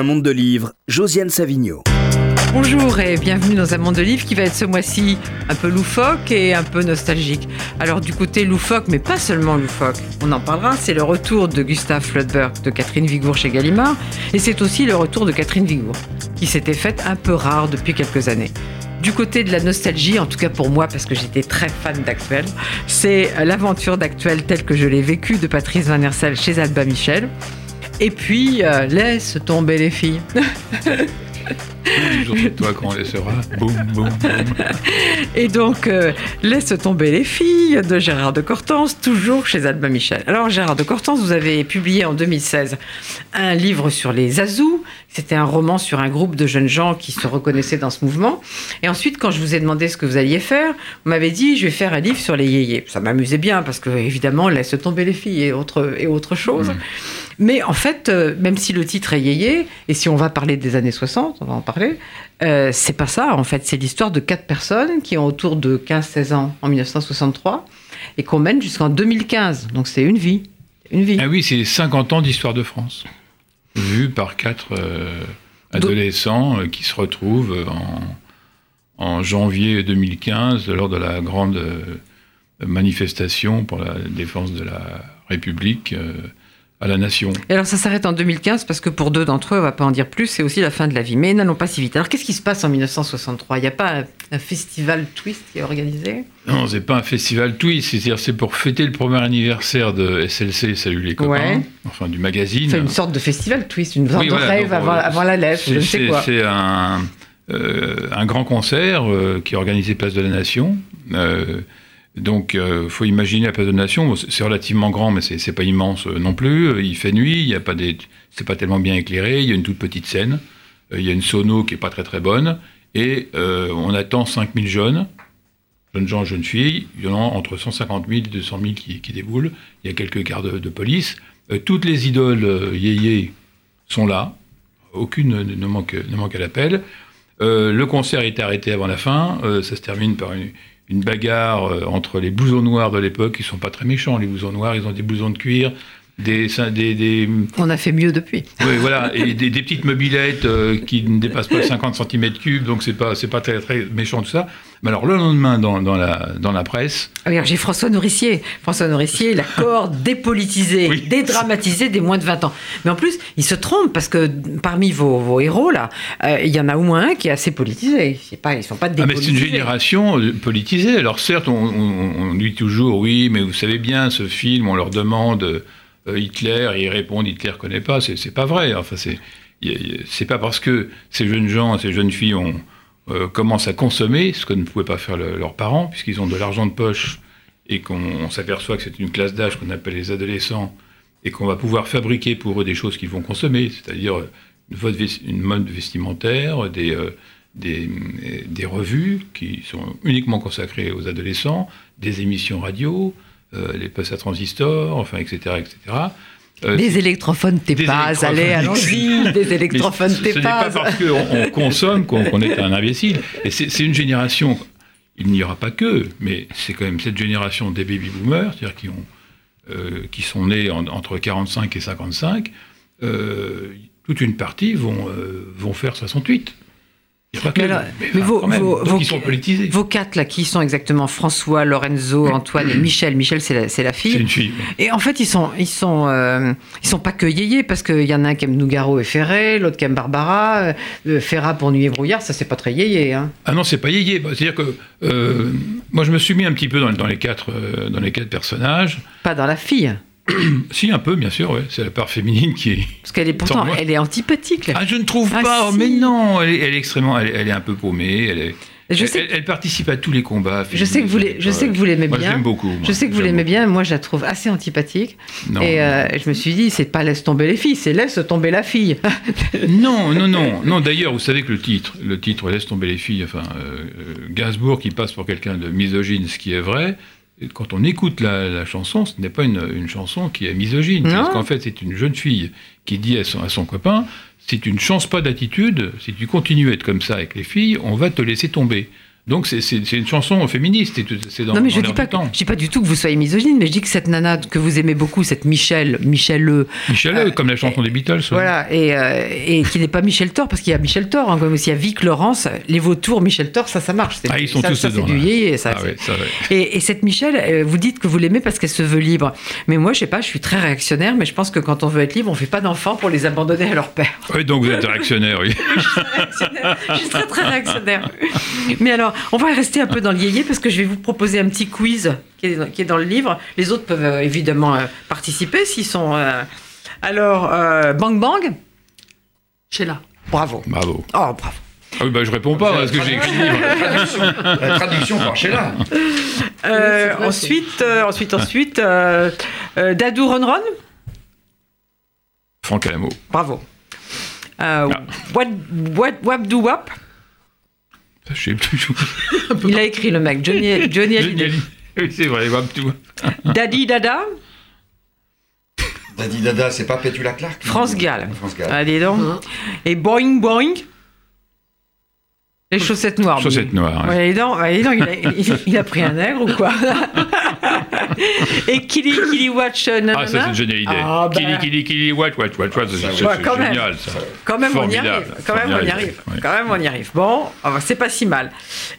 Un monde de livres, Josiane Savigno. Bonjour et bienvenue dans un monde de livres qui va être ce mois-ci un peu loufoque et un peu nostalgique. Alors du côté loufoque, mais pas seulement loufoque, on en parlera, c'est le retour de Gustave Flaubert de Catherine Vigour chez Gallimard et c'est aussi le retour de Catherine Vigour qui s'était faite un peu rare depuis quelques années. Du côté de la nostalgie, en tout cas pour moi, parce que j'étais très fan d'Actuel, c'est l'aventure d'Actuel telle que je l'ai vécue de Patrice Van Hersel chez Alba Michel. Et puis, euh, laisse tomber les filles. Toujours c'est toi qu'on laissera. Boum, boum, boum. Et donc, euh, Laisse tomber les filles de Gérard de Cortance, toujours chez Alba Michel. Alors, Gérard de Cortance, vous avez publié en 2016 un livre sur les Azous. C'était un roman sur un groupe de jeunes gens qui se reconnaissaient dans ce mouvement. Et ensuite, quand je vous ai demandé ce que vous alliez faire, vous m'avez dit je vais faire un livre sur les yéyés. Ça m'amusait bien parce que, évidemment, Laisse tomber les filles et autre, et autre chose. Mm. Mais en fait, euh, même si le titre est yéyé, et si on va parler des années 60, on va en parler, euh, c'est pas ça, en fait. C'est l'histoire de quatre personnes qui ont autour de 15-16 ans en 1963 et qu'on mène jusqu'en 2015. Donc c'est une vie. Une vie. Ah oui, c'est 50 ans d'histoire de France. Vu par quatre euh, adolescents euh, qui se retrouvent en, en janvier 2015 lors de la grande manifestation pour la défense de la République euh, à la nation. Et alors ça s'arrête en 2015 parce que pour deux d'entre eux, on va pas en dire plus, c'est aussi la fin de la vie. Mais n'allons pas si vite. Alors qu'est-ce qui se passe en 1963 Il n'y a pas un, un festival twist qui est organisé? Non, c'est pas un festival twist, c'est-à-dire c'est pour fêter le premier anniversaire de SLC Salut les copains, Ouais. enfin du magazine. C'est une sorte de festival twist, une sorte Oui, de rêve avant, euh, avant la lettre, je ne sais quoi. C'est un, euh, un grand concert euh, qui est organisé Place de la Nation. Euh, donc, il faut imaginer la Place de Nation. C'est relativement grand, mais c'est pas immense euh, non plus. Euh, Il fait nuit, il y pas c'est pas tellement bien éclairé. Il y a une toute petite scène. Euh, Il y a une sono qui est pas très très bonne. Et euh, on attend 5000 jeunes, jeunes gens, jeunes filles. Il y en a entre 150 000 et 200 000 qui, qui déboulent. Il y a quelques gardes de police. Euh, toutes les idoles euh, yéyé sont là. Aucune ne, manque, ne manque à l'appel. Euh, le concert est arrêté avant la fin. Euh, ça se termine par une, une bagarre euh, entre les blousons noirs de l'époque. Ils sont pas très méchants, les blousons noirs. Ils ont des blousons de cuir, des, des, des, On a fait mieux depuis. oui, voilà, et des, des petites mobilettes euh, qui ne dépassent pas 50 cm3, donc c'est pas, c'est pas très, très méchant tout ça. Mais alors le lendemain, dans, dans, la, dans la presse, Ah oui, alors j'ai François Nourricier. François Nourricier, la corde dépolitisée, Oui. dédramatisée des moins de 20 ans. Mais en plus, il se trompe parce que parmi vos, vos héros, là, euh, il y en a au moins un qui est assez politisé. C'est pas, ils sont pas ah, mais c'est dépolitisés. une génération euh, politisée. Alors certes, on, on- on dit toujours, oui, mais vous savez bien, ce film, on leur demande Hitler, et ils répondent, Hitler connaît pas. C'est, pas vrai. Enfin, c'est, pas parce que ces jeunes gens, ces jeunes filles ont, euh, commencent à consommer, ce que ne pouvaient pas faire le- leurs parents, puisqu'ils ont de l'argent de poche et qu'on on s'aperçoit que c'est une classe d'âge qu'on appelle les adolescents et qu'on va pouvoir fabriquer pour eux des choses qu'ils vont consommer, c'est-à-dire euh, une mode, vestimentaire, des, euh, euh, revues qui sont uniquement consacrées aux adolescents, des émissions radio, euh, les passes à transistor, enfin, etc., etc. Euh, Des électrophones électrophones. allez, allons-y, des électrophones ce ce n'est pas parce qu'on on consomme qu'on est un imbécile. Et c'est une génération, il n'y aura pas que, mais c'est quand même cette génération des baby-boomers, c'est-à-dire qui, ont, euh, qui sont nés en- entre 45 et 55, euh, toute une partie vont, euh, vont faire 68. Il n'y a pas que. Mais alors, mais mais enfin, vos- quand même. vos- Donc vos- ils sont politisés. Vos quatre, là, qui sont exactement François, Lorenzo, Antoine et Michel. Michel, c'est la, c'est la C'est fille. une fille. Et en fait, ils sont, ils sont, euh, ils sont pas que yéyés parce qu'il y en a un qui aime Nougaro et Ferré, l'autre qui aime Barbara, euh, Ferrat pour Nuit et Brouillard, ça c'est pas très yéyé. Hein. Ah non, c'est pas yéyé. Bah, C'est-à-dire que euh, moi, je me suis mis un petit peu dans, dans les, quatre, euh, dans les quatre personnages. Pas dans la fille, Si, un peu, bien sûr, ouais. c'est la part féminine qui est. parce qu'elle est pourtant, elle est antipathique. la Ah, je ne trouve Ah, pas, si. mais non, elle est, elle est extrêmement. Elle est, elle est un peu paumée. Elle, est, Je sais- elle- elle participe à tous les combats. Je sais que vous, les- je sais que vous l'aimez Moi, je bien. l'aime beaucoup. moi. Je sais que vous l'aimez bien. Moi, je la trouve assez antipathique. Non, et euh, je me suis dit, c'est pas laisse tomber les filles, c'est laisse tomber la fille. non, non, non. non D'ailleurs, vous savez que le titre, le titre Laisse tomber les filles, enfin, euh, euh, Gainsbourg qui passe pour quelqu'un de misogyne, ce qui est vrai. Quand on écoute la, la chanson, ce n'est pas une, une chanson qui est misogyne. Non. Parce qu'en fait, c'est une jeune fille qui dit à son, à son copain si tu ne changes pas d'attitude, si tu continues à être comme ça avec les filles, on va te laisser tomber. Donc c'est- une chanson féministe. et C'est dans, non, mais dans je dis pas, que, je dis pas du tout que vous soyez misogyne, mais je dis que cette nana que vous aimez beaucoup, cette Michel, Michel Le, Michel, Euh, comme la chanson des Beatles. voilà, et, euh, et qui n'est pas Michel Thor, parce qu'il y a Michel Thor, hein, comme aussi il y a Vic Laurence, les vautours, Michel Thor, ça, ça marche. Ah, ils sont ça, tous ça, dedans, du ça. Ah ouais, ça, ouais. Et, et cette Michel, euh, vous dites que vous l'aimez parce qu'elle se veut libre. Mais moi, je sais pas, je suis très réactionnaire, mais je pense que quand on veut être libre, on fait pas d'enfants pour les abandonner à leur père. Oui, donc vous êtes réactionnaire, oui. réactionnaire. Je suis très très réactionnaire. Mais alors, on va rester un peu dans le yéyé parce que je vais vous proposer un petit quiz qui est, dans- qui est dans le livre. Les autres peuvent euh, évidemment euh, participer s'ils sont. euh, Alors, euh, Bang Bang Sheila. Bravo. Bravo. Oh, bravo. Ah oui, bah, je réponds pas parce que j'ai écrit la traduction par Sheila. Euh, ensuite, euh, ensuite, ensuite, euh, euh, Dadou Ron Ron Franck Alamo. Bravo. Euh, Ah. what, what, wap do wap Je sais plus. Il a écrit le mec, Johnny, Johnny Hallyday. Oui, c'est vrai, tout. Daddy Dada, Daddy Dada, c'est pas Petula Clark France Gall. France Gall. Allez donc. Hein. Et Boing Boing. Les chaussettes noires. Chaussettes noires. ouais. Ouais, allez donc, allez donc, il, a, il- il a pris un nègre ou quoi Et Kili Kili Watch euh, Ah, ça, c'est Johnny Hallyday. Ah, bah. Kili, kili, kili, what, what, what, what. C'est génial, ça. Quand même, on y arrive. Quand même, on y arrive. Quand même, on y arrive. Bon, c'est pas si mal.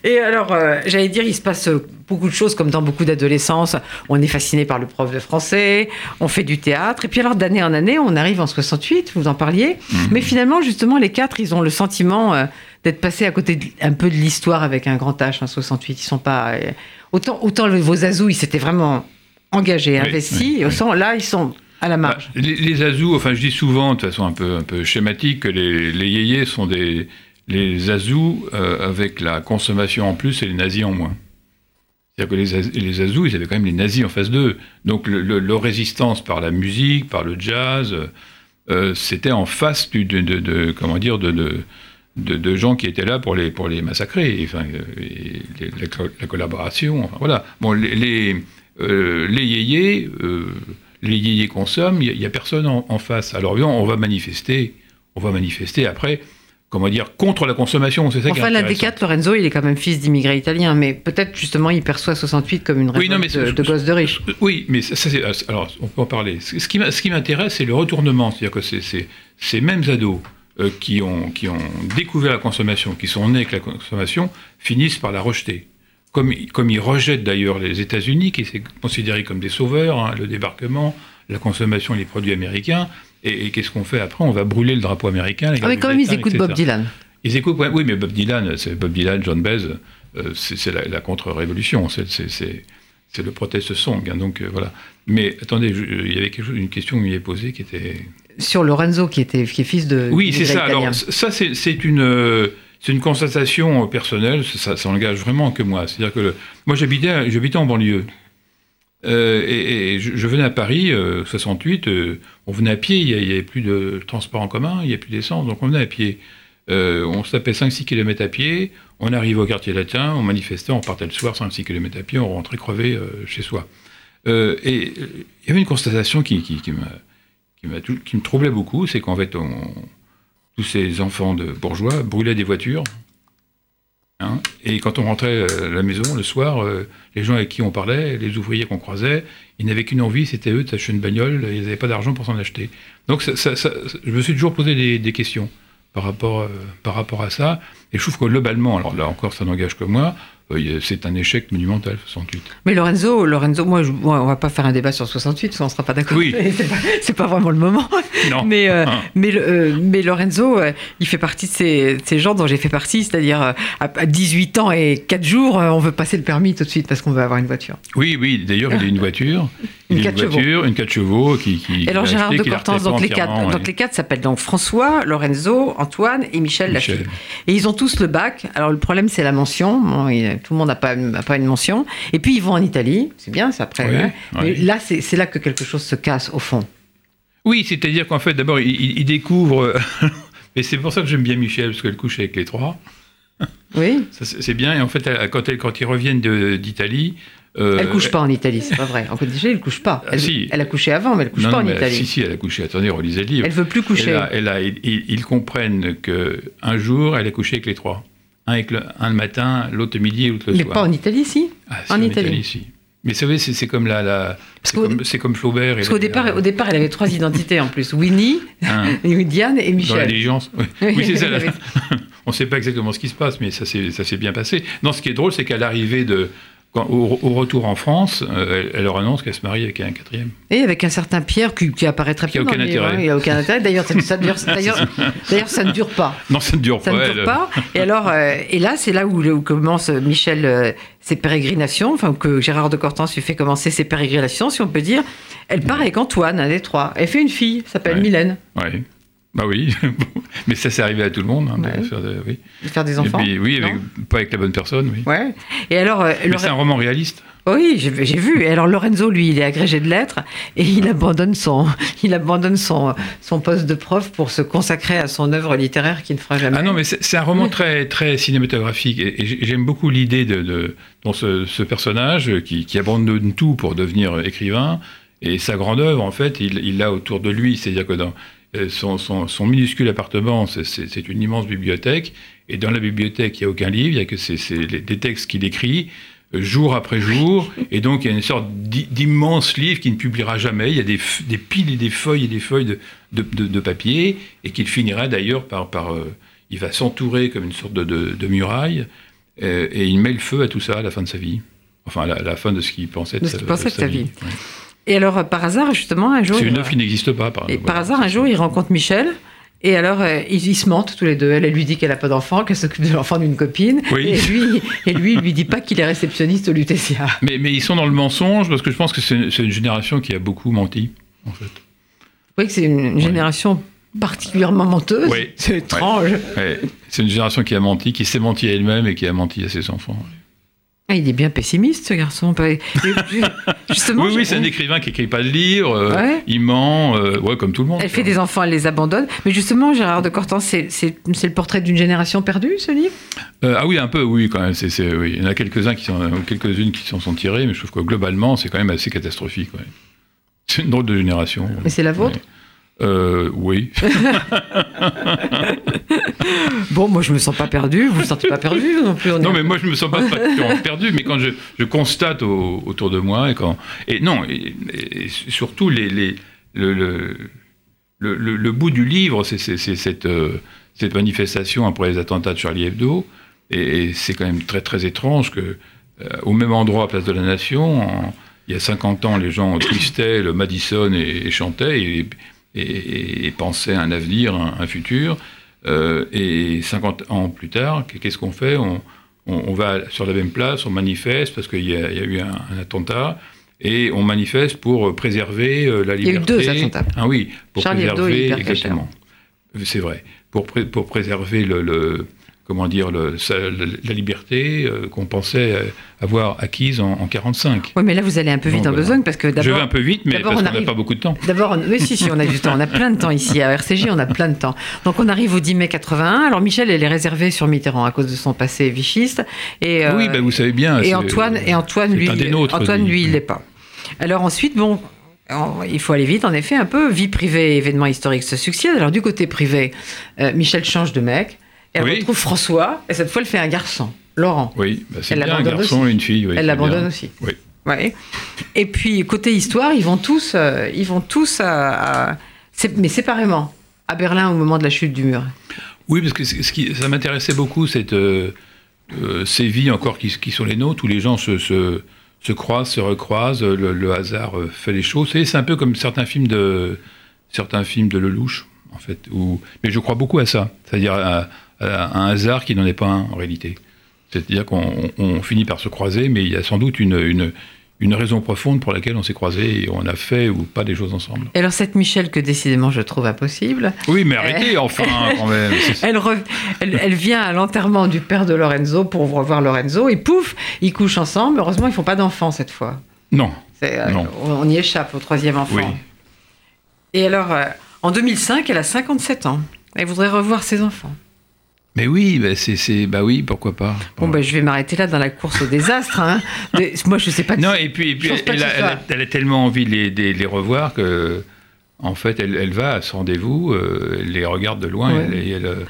Et alors, euh, j'allais dire, il se passe euh, beaucoup de choses, comme dans beaucoup d'adolescence. On est fasciné par le prof de français, on fait du théâtre. Et puis alors, d'année en année, on arrive en 68, vous en parliez. Mhm. Mais finalement, justement, les quatre, ils ont le sentiment euh, d'être passés à côté de- un peu de l'histoire avec un grand H, en 68. Ils sont pas... euh, autant, vos azous, ils s'étaient vraiment engagés, investis. oui, et oui. autant, là, ils sont à la Bah, marge. les, les azous, enfin, je dis souvent, de façon un peu, un peu schématique, que les, les yéyés sont des les azous euh, avec la consommation en plus et les nazis en moins. C'est-à-dire que les, les azous, ils avaient quand même les nazis en face d'eux. Donc le- le- leur résistance par la musique, par le jazz, euh, c'était en face du, de, de- de- comment dire, de, de, de- de gens qui étaient là pour les, pour les massacrer. Enfin, euh, et les- la, co- la collaboration, enfin, voilà. Bon, les, les, euh, les yéyés, euh, les yéyés consomment, il n'y a, personne en, en face. Alors on va manifester, on va manifester après, comment dire, contre la consommation. C'est ça qui est Enfin, quatre, Lorenzo, il est quand même fils d'immigrés italiens, mais peut-être justement il perçoit 68 comme une Oui, révolte non, mais de, de gosses de riches. Oui, mais ça, ça, c'est- alors on peut en parler. Ce qui ce qui m'intéresse, c'est le retournement, c'est-à-dire que c'est- ces mêmes ados qui, ont, qui ont découvert la consommation, qui sont nés avec la consommation, finissent par la rejeter. Comme, comme ils rejettent d'ailleurs les États-Unis, qui étaient considérés comme des sauveurs, hein, le débarquement, la consommation, les produits américains. Et, et qu'est-ce qu'on fait après? On va brûler le drapeau américain. Ah, mais quand même, ils écoutent etc. Bob Dylan. Ils écoutent, ouais, oui, mais Bob Dylan, c'est Bob Dylan, John Baez, euh, c'est la, la contre-révolution, c'est- le protest song, hein, donc euh, voilà. Mais attendez, il y avait quelque chose, une question que vous m'y avez posée qui était. Sur Lorenzo, qui, était, qui est fils de. Oui, c'est ça. Alors ça, c'est une, euh, c'est une constatation personnelle. Ça, ça engage vraiment que moi. C'est-à-dire que le- moi, j'habitais, j'habitais en banlieue. Euh, et, et je, je venais à Paris, euh, 68, euh, on venait à pied, il n'y avait plus de transport en commun, il n'y avait plus d'essence, donc on venait à pied. Euh, on se tapait 5-6 km à pied, on arrivait au quartier latin, on manifestait, on partait le soir 5-6 km à pied, on rentrait crevé euh, chez soi. Euh, et euh, il y avait une constatation qui, qui, qui m'a qui, me troublait beaucoup, c'est qu'en fait, tous ces enfants de bourgeois brûlaient des voitures. hein, et quand on rentrait euh, à la maison le soir, euh, les gens avec qui on parlait, les ouvriers qu'on croisait, ils n'avaient qu'une envie, c'était eux de une bagnole, ils n'avaient pas d'argent pour s'en acheter. Donc je me suis toujours posé des, questions par rapport, euh, par rapport à ça. Et je trouve que globalement, alors là encore, ça n'engage que moi, c'est un échec monumental, 68. Mais Lorenzo, Lorenzo moi, je, moi, on va pas faire un débat sur 68, parce qu'on ne sera pas d'accord. Oui. C'est pas, pas vraiment le moment. Non. Mais, euh, Hein. mais, le- euh, mais Lorenzo, euh, il fait partie de ces, gens dont j'ai fait partie, c'est-à-dire euh, à, à 18 ans et 4 jours, euh, on veut passer le permis tout de suite parce qu'on veut avoir une voiture. Oui, oui, d'ailleurs, il a une voiture. Une Il a quatre une voiture, une 4 chevaux qui. qui Et alors Gérard acheté, de Cortance, donc les quatre, donc les quatre s'appellent donc François, Lorenzo, Antoine et Michel, Michel. Et ils ont tous le bac. Alors le problème c'est la mention. Bon, il- tout le monde n'a pas, pas une mention. Et puis ils vont en Italie, c'est bien, c'est après. Oui, hein. Mais là c'est là que quelque chose se casse au fond. Oui, c'est-à-dire qu'en fait, d'abord, il, il- il découvre. Et c'est pour ça que j'aime bien Michel, parce qu'elle couche avec les trois. Oui. Ça, C'est bien. Et en fait, quand, elle- quand ils reviennent de- d'Italie. euh, Elle couche pas en Italie, c'est pas vrai. En Côte d'Ivoire, elle couche pas. Elle, si. elle a couché avant, mais elle couche non, pas non, en Italie. Si, si, elle a couché. Attendez, relisez le livre. Elle veut plus coucher. Elle a- elle a- ils, ils comprennent que un jour, elle a couché avec les trois. Un, avec le, un le matin, l'autre le midi et l'autre le Mais soir. pas en Italie, si. Ah, si, en en, Italie. Italie. si. Mais vous savez, c'est comme la, la c'est comme, Flaubert. Parce qu'au départ, au départ, elle avait trois identités en plus Winnie, Diane et Hein. dans la Michel. diligence. Oui, Oui, c'est ça. Avait- On ne sait pas exactement ce qui se passe, mais ça s'est bien passé. Non, ce qui est drôle, c'est qu'à l'arrivée de quand- au, au retour en France, euh, elle, elle leur annonce qu'elle se marie avec un quatrième. Et avec un certain Pierre qui, qui apparaît très Qui a peu dans aucun intérêt. hein, Il a aucun intérêt. D'ailleurs, ça, ne dure pas. Non, ça ne dure Ça pas. ne elle- dure pas. Et alors, euh, et là, c'est là où, où commence euh, Michel euh, ses pérégrinations, enfin que Gérard de Cortance lui fait commencer ses pérégrinations, si on peut dire. Elle part avec Antoine, un des trois. Elle fait une fille, s'appelle Ouais. Mylène, Ouais. Bah oui, mais ça c'est arrivé à tout le monde. hein, de Ouais. faire de- oui. de faire des enfants. puis, oui, avec- pas avec la bonne personne, oui. Ouais. Et alors, euh, Lore- c'est un roman réaliste. oui, j'ai vu. Et alors Lorenzo, lui, il est agrégé de lettres et il abandonne son, il abandonne son, son poste de prof pour se consacrer à son œuvre littéraire qu'il ne fera jamais. Ah non, mais c'est un roman très, très cinématographique. Et, et j'ai- j'aime beaucoup l'idée de, de dans ce, ce personnage qui, qui abandonne tout pour devenir écrivain. Et sa grande œuvre, en fait, il l'a autour de lui. C'est-à-dire que dans euh, son, son, son minuscule appartement, c'est- une immense bibliothèque. Et dans la bibliothèque, il n'y a aucun livre, il n'y a que des textes qu'il écrit euh, jour après jour. Et donc, il y a une sorte d'i- d'immense livre qu'il ne publiera jamais. Il y a des, piles et des feuilles et des feuilles de, de, de- de papier. Et qu'il finira d'ailleurs par. par euh, il va s'entourer comme une sorte de, muraille. euh, et il met le feu à tout ça à la fin de sa vie. Enfin, à la, à la fin de ce qu'il pensait de, sa, pensait vie. Ouais. Et alors, euh, par hasard, justement, un jour. C'est une il- œuvre qui n'existe pas. Par, Et voilà. par hasard, un jour, il rencontre Michel. Et alors, euh, ils, ils se mentent tous les deux. Elle, elle lui dit qu'elle n'a pas d'enfant, qu'elle s'occupe de l'enfant d'une copine. Oui. Et lui, et lui, il lui dit pas qu'il est réceptionniste au Lutetia. Mais, mais ils sont dans le mensonge parce que je pense que c'est une génération qui a beaucoup menti, en fait. Vous voyez que c'est une, une génération particulièrement menteuse. Oui. C'est étrange. Ouais, c'est une génération qui a menti, qui s'est menti à elle-même et qui a menti à ses enfants. Ah, il est bien pessimiste, ce garçon. Justement, oui, oui, c'est un écrivain qui écrit pas de livre, euh, Ouais. il ment, euh, ouais, comme tout le monde. Elle fait des enfants, elle les abandonne. Mais justement, Gérard de Cortance, c'est le portrait d'une génération perdue, ce livre? Euh, ah oui, un peu, oui, quand même. oui. Il y en a quelques-uns qui sont, quelques-unes qui s'en sont tirées, mais je trouve que globalement, c'est quand même assez catastrophique. ouais. C'est une drôle de génération. Mais c'est la vôtre? Euh, oui. Bon, moi, je me sens pas perdu. Vous ne vous sentez pas perdu non plus est Non, mais moi, je me sens pas perdu, mais quand je, je constate au- autour de moi, et quand. Et non, et, et surtout, les, les, le, le, le, le- bout du livre, c'est cette, euh, cette manifestation après les attentats de Charlie Hebdo, et, et c'est quand même très, très étrange que, euh, au même endroit, à Place de la Nation, en- il y a 50 ans, les gens twistaient le Madison et, et chantaient et, et- et pensaient à un avenir, un, un futur. Euh, et 50 ans plus tard, qu'est-ce qu'on fait on, on- on va sur la même place, on manifeste parce qu'il y, a il y a eu un, un attentat. Et on manifeste pour préserver euh, la y a eu liberté. deux attentats. Ah oui, pour Charlie Hebdo et préserver exactement. C'est vrai. Pour, pré- pour préserver le, le- comment dire le, la liberté euh, qu'on pensait avoir acquise en, en 45. Oui, mais là, vous allez un peu vite en voilà. besogne parce que Je vais un d'abord. peu vite, mais d'abord, parce on qu'on n'a pas beaucoup de temps. D'abord, on- oui, si, si, on a du temps. On a plein de temps ici. À RCJ, on a plein de temps. Donc, on arrive au 10 mai 81. Alors, Michel, elle est réservée sur Mitterrand à cause de son passé vichiste. Et, euh, oui, ben, vous savez bien. et Antoine, et Antoine, lui, nôtres, Antoine, lui, il l'est pas. Alors ensuite, bon, il faut aller vite, en effet, un peu. Vie privée, événements historiques se succèdent. Alors du côté privé, euh, Michel change de mec. Elle Oui. retrouve François, et cette fois, elle fait un garçon, Laurent. Oui, ben, c'est bien un garçon aussi. et une fille. oui, elle l'abandonne aussi. Oui. Ouais. Et puis côté histoire, ils vont tous, euh, ils vont tous à, à- c'est- mais séparément, à Berlin au moment de la chute du mur. Oui, parce que ce qui, ça m'intéressait beaucoup, cette, euh, euh, ces vies encore qui, qui sont les nôtres, où les gens se, se, se croisent, se recroisent, le, le hasard euh, fait les choses. C'est un peu comme certains films de, certains films de Lelouch, en fait. Où, mais je crois beaucoup à ça, c'est-à-dire à un hasard qui n'en est pas un en réalité. C'est-à-dire qu'on on- on finit par se croiser, mais il y a sans doute une, une, une raison profonde pour laquelle on s'est croisés et on a fait ou pas des choses ensemble. Et alors cette Michel que décidément je trouve impossible, Oui, mais arrêtez enfin quand même. Elle, rev- elle, elle vient à l'enterrement du père de Lorenzo pour revoir Lorenzo et pouf, ils couchent ensemble. Heureusement, ils font pas d'enfants cette fois. Non. Euh, Non. on on y échappe au troisième enfant. Oui. Et alors, euh, en 2005, elle a 57 ans. Elle voudrait revoir ses enfants. Mais oui, bah c'est, bah oui, pourquoi pas. Bon, ben, je vais m'arrêter là dans la course au désastre. hein. Moi, je sais pas. Non, et puis, et puis elle, a, ce elle a- soit- elle a tellement envie de les, de les revoir que, en fait, elle, elle va à ce rendez-vous, euh, elle les regarde de loin, Ouais. elle-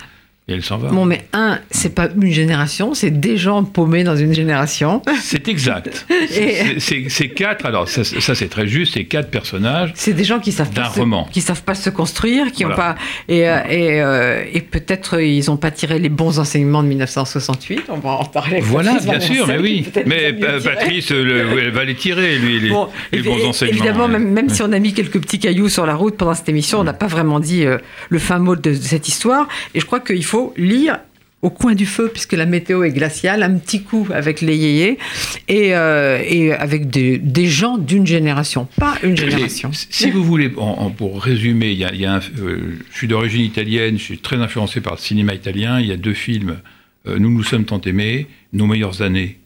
et elle, s'en va. Bon, mais un, c'est pas une génération, c'est des gens paumés dans une génération. C'est exact. C'est- quatre, alors ça, ça, c'est très juste, c'est quatre personnages. C'est des gens qui savent D'un pas se, roman. qui savent pas se construire, qui ont Voilà. pas et, euh, et, euh, et peut-être euh, ils ont pas tiré les bons enseignements de 1968. On va en parler. Voilà, Patrice bien sûr, mais oui. Mais. Patrice, le- elle va les tirer, lui, les, Bon, les évi- bons enseignements. Évidemment, même, même si on a mis quelques petits cailloux sur la route pendant cette émission, on n'a pas vraiment dit euh, le fin mot de, de cette histoire. Et je crois qu'il faut lire au coin du feu, puisque la météo est glaciale, un petit coup avec les yéyés et, euh, et avec des, des gens d'une génération, pas une génération. Si vous voulez, en- en- pour résumer, il y a, il y a un- euh, je suis d'origine italienne, je suis très influencé par le cinéma italien. Il y a deux films, euh, Nous nous sommes tant aimés, Nos meilleures années.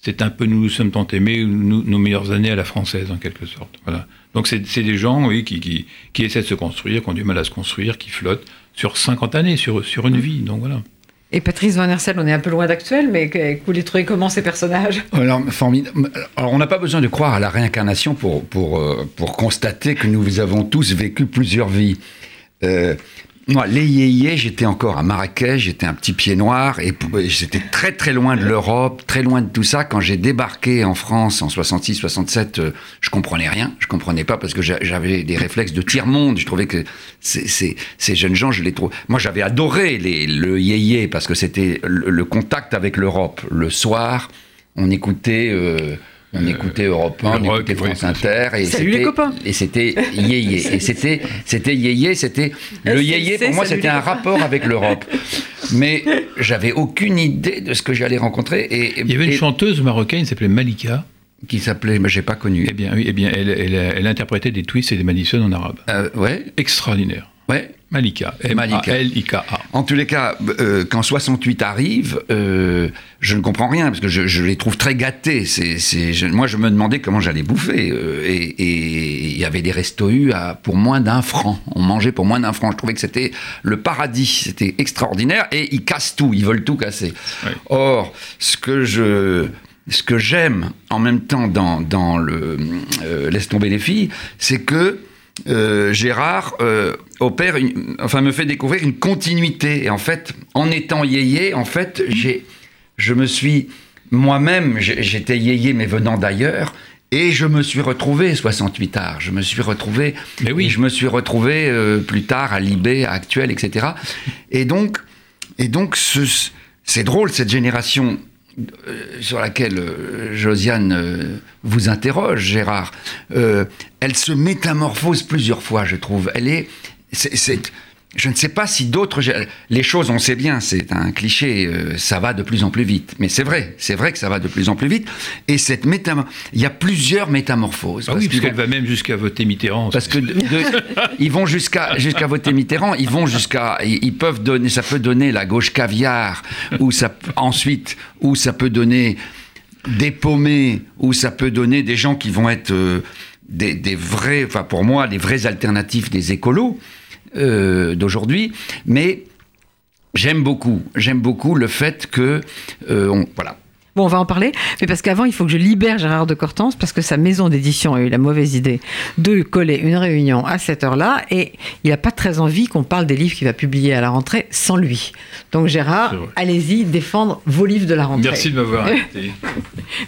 C'est un peu Nous nous sommes tant aimés, nous- nos meilleures années à la française, en quelque sorte. Voilà. Donc c'est c'est des gens oui, qui, qui, qui essaient de se construire, qui ont du mal à se construire, qui flottent sur 50 années, sur, sur une vie. Donc voilà. Et Patrice Van Hersel, on est un peu loin d'actuel, mais que- vous les trouvez comment ces personnages? Alors, formidable. Alors, on n'a pas besoin de croire à la réincarnation pour, pour, euh, pour constater que nous avons tous vécu plusieurs vies. Euh, moi, les yéyés, j'étais encore à Marrakech, j'étais un petit pied noir, et j'étais très très loin de l'Europe, très loin de tout ça. Quand j'ai débarqué en France en 66-67, euh, je comprenais rien, je comprenais pas parce que j'a- j'avais des réflexes de tiers-monde. Je trouvais que ces jeunes gens, je les trouve... Moi, j'avais adoré les, le yéyé parce que c'était le, le contact avec l'Europe. Le soir, on écoutait... euh, on écoutait Europe 1, on le rock, écoutait France. Inter, et Salut les c'était- copains. et c'était yéyé. Et c'était, c'était yéyé, c'était le SLC, yéyé. Pour moi, c'était un copains. rapport avec l'Europe. Mais j'avais aucune idée de ce que j'allais rencontrer. Et, Il y avait une et- chanteuse marocaine qui s'appelait Malika. qui s'appelait, mais j'ai pas connu. Eh bien, oui, eh bien elle, elle, elle interprétait des twists et des Madison en arabe. Euh, ouais, Extraordinaire. ouais. Malika. Malika. M-A-L-I-K-A. En tous les cas, euh, quand 68 arrive, euh, je ne comprends rien parce que je, je les trouve très gâtés. C'est, c'est, je- moi, je me demandais comment j'allais bouffer. euh, et il y avait des restos U à, pour moins d'un franc. On mangeait pour moins d'un franc. Je trouvais que c'était le paradis. C'était extraordinaire. Et ils cassent tout. Ils veulent tout casser. Or, ce que je ce que j'aime en même temps dans, dans le euh, Laisse tomber les filles, c'est que euh, Gérard euh, opère, une- enfin me fait découvrir une continuité. Et en fait, en étant yéyé, en fait, j'ai, je me suis moi-même, j'étais yéyé mais venant d'ailleurs. Et je me suis retrouvé 68 tard. Je me suis retrouvé. Mais oui. je me suis retrouvé euh, plus tard à Libé, à Actuel, etc. Et donc, et donc, ce- c'est drôle cette génération sur laquelle euh, Josiane euh, vous interroge, Gérard. Euh, elle se métamorphose plusieurs fois, je trouve. Elle est, c'est- je ne sais pas si d'autres, les choses, on sait bien, c'est un cliché, euh, ça va de plus en plus vite. Mais c'est vrai, c'est vrai que ça va de plus en plus vite. Et cette métamorphose, il y a plusieurs métamorphoses. Ah parce oui, puisqu'elle vont- va même jusqu'à voter Mitterrand. parce que de- de- ils vont jusqu'à jusqu'à voter Mitterrand, ils vont jusqu'à ils, peuvent donner ça peut donner la gauche caviar ou ça ensuite ou ça peut donner des paumés ou ça peut donner des gens qui vont être euh, des, des vrais enfin pour moi les vraies alternatives des écolos euh, d'aujourd'hui mais j'aime beaucoup j'aime beaucoup le fait que euh, on- voilà Bon, on va en parler, mais parce qu'avant, il faut que je libère Gérard de Cortance, parce que sa maison d'édition a eu la mauvaise idée de coller une réunion à cette heure-là, et il n'a pas très envie qu'on parle des livres qu'il va publier à la rentrée sans lui. Donc Gérard, allez-y défendre vos livres de la rentrée. Merci de m'avoir invité.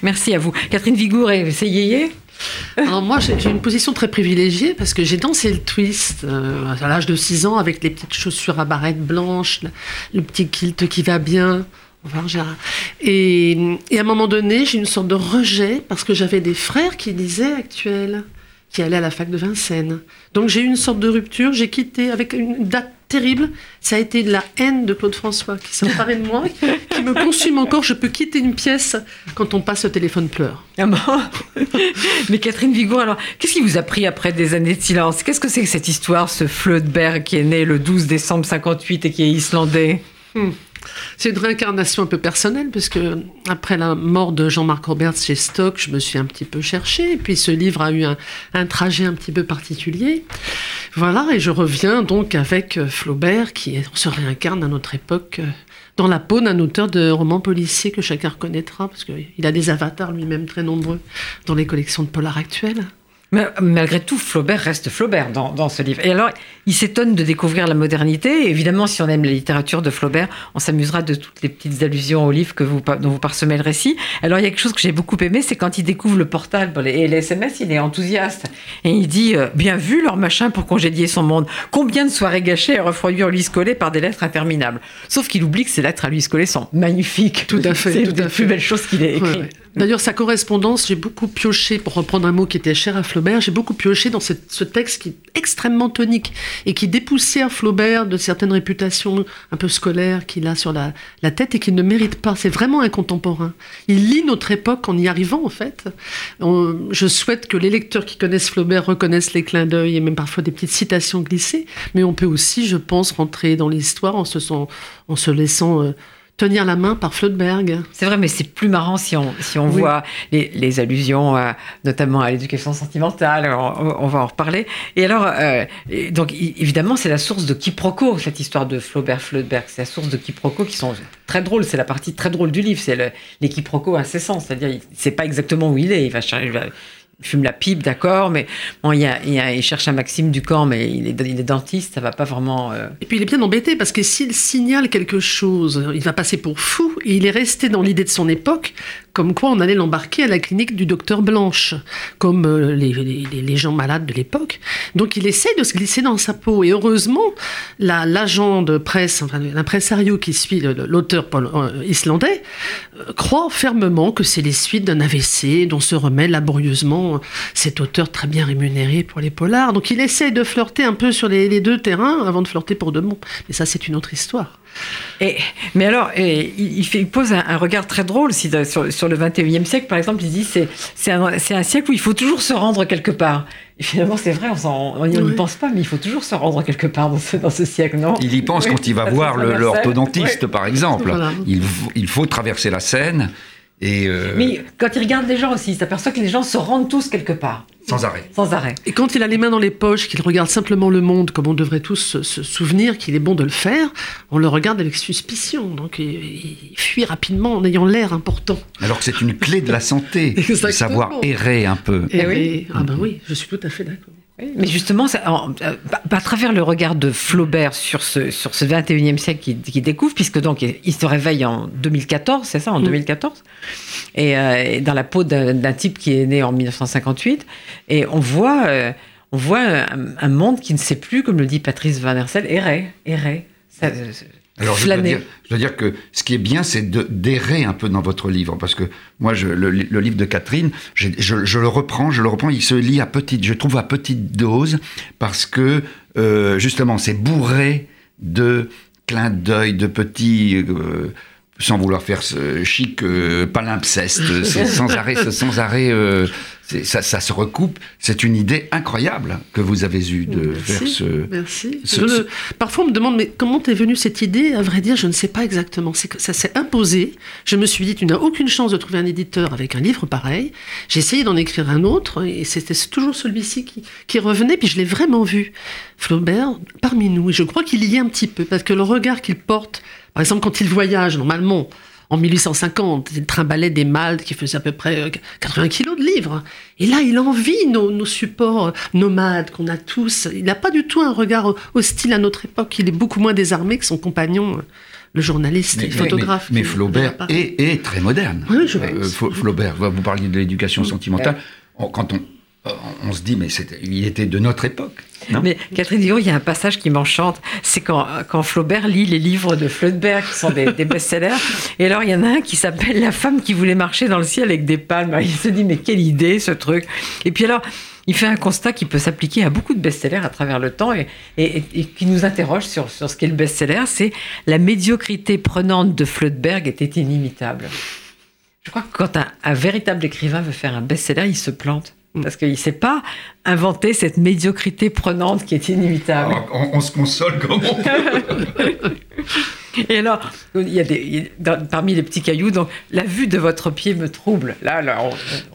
Merci à vous. Catherine Vigour, et c'est Yéyé Alors moi, j'ai une position très privilégiée parce que j'ai dansé le twist euh, à l'âge de 6 ans avec les petites chaussures à barrettes blanches, le, petit kilt qui va bien. Et, à un moment donné, j'ai une sorte de rejet parce que j'avais des frères qui lisaient Actuel, qui allaient à la fac de Vincennes. Donc j'ai eu une sorte de rupture, j'ai quitté avec une date terrible. Ça a été de la haine de Claude François qui s'est de moi, qui me consume encore. Je peux quitter une pièce quand on passe le téléphone pleure. Ah bon? Mais Catherine Vigour, alors, qu'est-ce qui vous a pris après des années de silence? Qu'est-ce que c'est que cette histoire, ce Flödberg qui est né le 12 décembre 58 et qui est islandais? C'est une réincarnation un peu personnelle, parce que après la mort de Jean-Marc Roberts chez Stock, je me suis un petit peu cherchée, et puis ce livre a eu un, un trajet un petit peu particulier. Voilà, et je reviens donc avec euh, Flaubert, qui se réincarne à notre époque euh, dans la peau d'un auteur de romans policiers que chacun reconnaîtra, parce qu'il a des avatars lui-même très nombreux dans les collections de polar actuelles. Mais malgré tout, Flaubert reste Flaubert dans, dans ce livre. Et alors, il s'étonne de découvrir la modernité. Et évidemment, si on aime la littérature de Flaubert, on s'amusera de toutes les petites allusions au livre que vous, dont vous parsemez le récit. Alors, il y a quelque chose que j'ai beaucoup aimé, c'est quand il découvre le portal et les SMS, il est enthousiaste. Et il dit euh, Bien vu leur machin pour congédier son monde. Combien de soirées gâchées et refroidies en lui collées par des lettres interminables Sauf qu'il oublie que ces lettres à lui collées sont magnifiques. Tout à fait. C'est une des plus belles choses qu'il ait écrites. Ouais, ouais. D'ailleurs, sa correspondance, j'ai beaucoup pioché, pour reprendre un mot qui était cher à Flaubert, j'ai beaucoup pioché dans ce texte qui est extrêmement tonique et qui dépoussière Flaubert de certaines réputations un peu scolaires qu'il a sur la, tête et qu'il ne mérite pas. C'est vraiment un contemporain. Il lit notre époque en y arrivant, en fait. Je souhaite que les lecteurs qui connaissent Flaubert reconnaissent les clins d'œil et même parfois des petites citations glissées, mais on peut aussi, je pense, rentrer dans l'histoire en se, sent- en se laissant euh, tenir la main par Flaubert. C'est vrai, mais c'est plus marrant si on, si on Oui. voit les, les allusions, euh, notamment à l'éducation sentimentale. On, on va en reparler. Et alors, euh, donc évidemment, c'est la source de quiproquos, cette histoire de Flaubert-Flaubert. C'est la source de quiproquos qui sont très drôles. C'est la partie très drôle du livre. C'est le- les quiproquos incessants. C'est-à-dire, il ne sait pas exactement où il est. Il va chercher. il va- il fume la pipe, d'accord, mais bon, il, cherche un Maxime Ducamp, mais il est, il est dentiste, ça va pas vraiment. euh, Et puis il est bien embêté parce que s'il signale quelque chose, il va passer pour fou et il est resté dans l'idée de son époque, comme quoi on allait l'embarquer à la clinique du docteur Blanche, comme euh, les, gens malades de l'époque. Donc il essaye de se glisser dans sa peau et heureusement, la- l'agent de presse, enfin l'impresario qui suit l'auteur euh, islandais, euh, croit fermement que c'est les suites d'un AVC dont se remet laborieusement cet auteur très bien rémunéré pour les polars. Donc il essaye de flirter un peu sur les, deux terrains avant de flirter pour de bon. Mais ça, c'est une autre histoire. Et, mais alors, il, pose un, un regard très drôle si, sur, sur le 21e siècle, par exemple. Il dit c'est c'est un, siècle où il faut toujours se rendre quelque part. Et finalement, c'est vrai, on n'y Oui. pense pas, mais il faut toujours se rendre quelque part dans ce, dans ce siècle, non? Il y pense Oui, quand il va voir l'orthodontiste, par exemple. Voilà. Il, faut- il faut traverser la Seine et euh, Mais quand il regarde les gens aussi, il s'aperçoit que les gens se rendent tous quelque part, sans arrêt. sans arrêt. Et quand il a les mains dans les poches, qu'il regarde simplement le monde, comme on devrait tous se, souvenir qu'il est bon de le faire, on le regarde avec suspicion. Donc il, fuit rapidement en ayant l'air important. Alors que c'est une clé de la santé, de savoir errer un peu. Et Eh oui. ah ben oui, je suis tout à fait d'accord. Mais justement, ça, en- euh, à, à travers le regard de Flaubert sur ce, sur ce 21e siècle qu'il découvre, puisque donc il se réveille en 2014, c'est ça, en Mm. 2014, et, euh, et dans la peau d'un type qui est né en 1958, et on voit, euh, on voit un, un monde qui ne sait plus, comme le dit Patrice Van Hersel, errer, errer. Ça, euh, Alors, je dois, flâner. dire, je dois dire que ce qui est bien, c'est de- d'errer un peu dans votre livre. Parce que moi, je- le, le livre de Catherine, je le reprends, je le reprends, il se lit à petite, je trouve à petite dose, parce que, euh, justement, c'est bourré de clins d'œil, de petits. euh, sans vouloir faire ce chic euh, palimpseste, c'est sans arrêt, sans arrêt, euh, ça, ça se recoupe. C'est une idée incroyable que vous avez eue de Merci, faire ce. Merci. ce- Je ce- le- Parfois, on me demande, mais comment t'es venue cette idée? À vrai dire, je ne sais pas exactement. C'est que ça s'est imposé. Je me suis dit, tu n'as aucune chance de trouver un éditeur avec un livre pareil. J'ai essayé d'en écrire un autre, et c'était toujours celui-ci qui, qui revenait, puis je l'ai vraiment vu. Flaubert, parmi nous, et je crois qu'il y est un petit peu, parce que le regard qu'il porte, par exemple, quand il voyage, normalement, en 1850, il trimballait des malles qui faisaient à peu près euh, 80 kilos de livres. Et là, il envie nos, nos supports euh, nomades qu'on a tous. Il n'a pas du tout un regard hostile à notre époque. Il est beaucoup moins désarmé que son compagnon, euh, le journaliste et photographe. Mais, Flaubert est, est très moderne. Oui, je Euh, Flaubert, vous parliez de l'éducation sentimentale. On- quand on, on, se dit, mais il était de notre époque. Mais Catherine Dion, il y a un passage qui m'enchante, c'est quand, quand Flaubert lit les livres de Flaubert qui sont des, best-sellers. Et alors il y en a un qui s'appelle La femme qui voulait marcher dans le ciel avec des palmes. Il se dit mais quelle idée ce truc. Et puis alors il fait un constat qui peut s'appliquer à beaucoup de best-sellers à travers le temps et, qui nous interroge sur, sur ce qu'est le best-seller, c'est la médiocrité prenante de Flaubert était inimitable. Je crois que quand un véritable écrivain veut faire un best-seller, il se plante. Parce qu'il ne sait pas inventer cette médiocrité prenante qui est inimitable. Alors, on, on se console comme on peut. Et alors, il y a des, il y a- dans- parmi les petits cailloux, donc la vue de votre pied me trouble. Là, là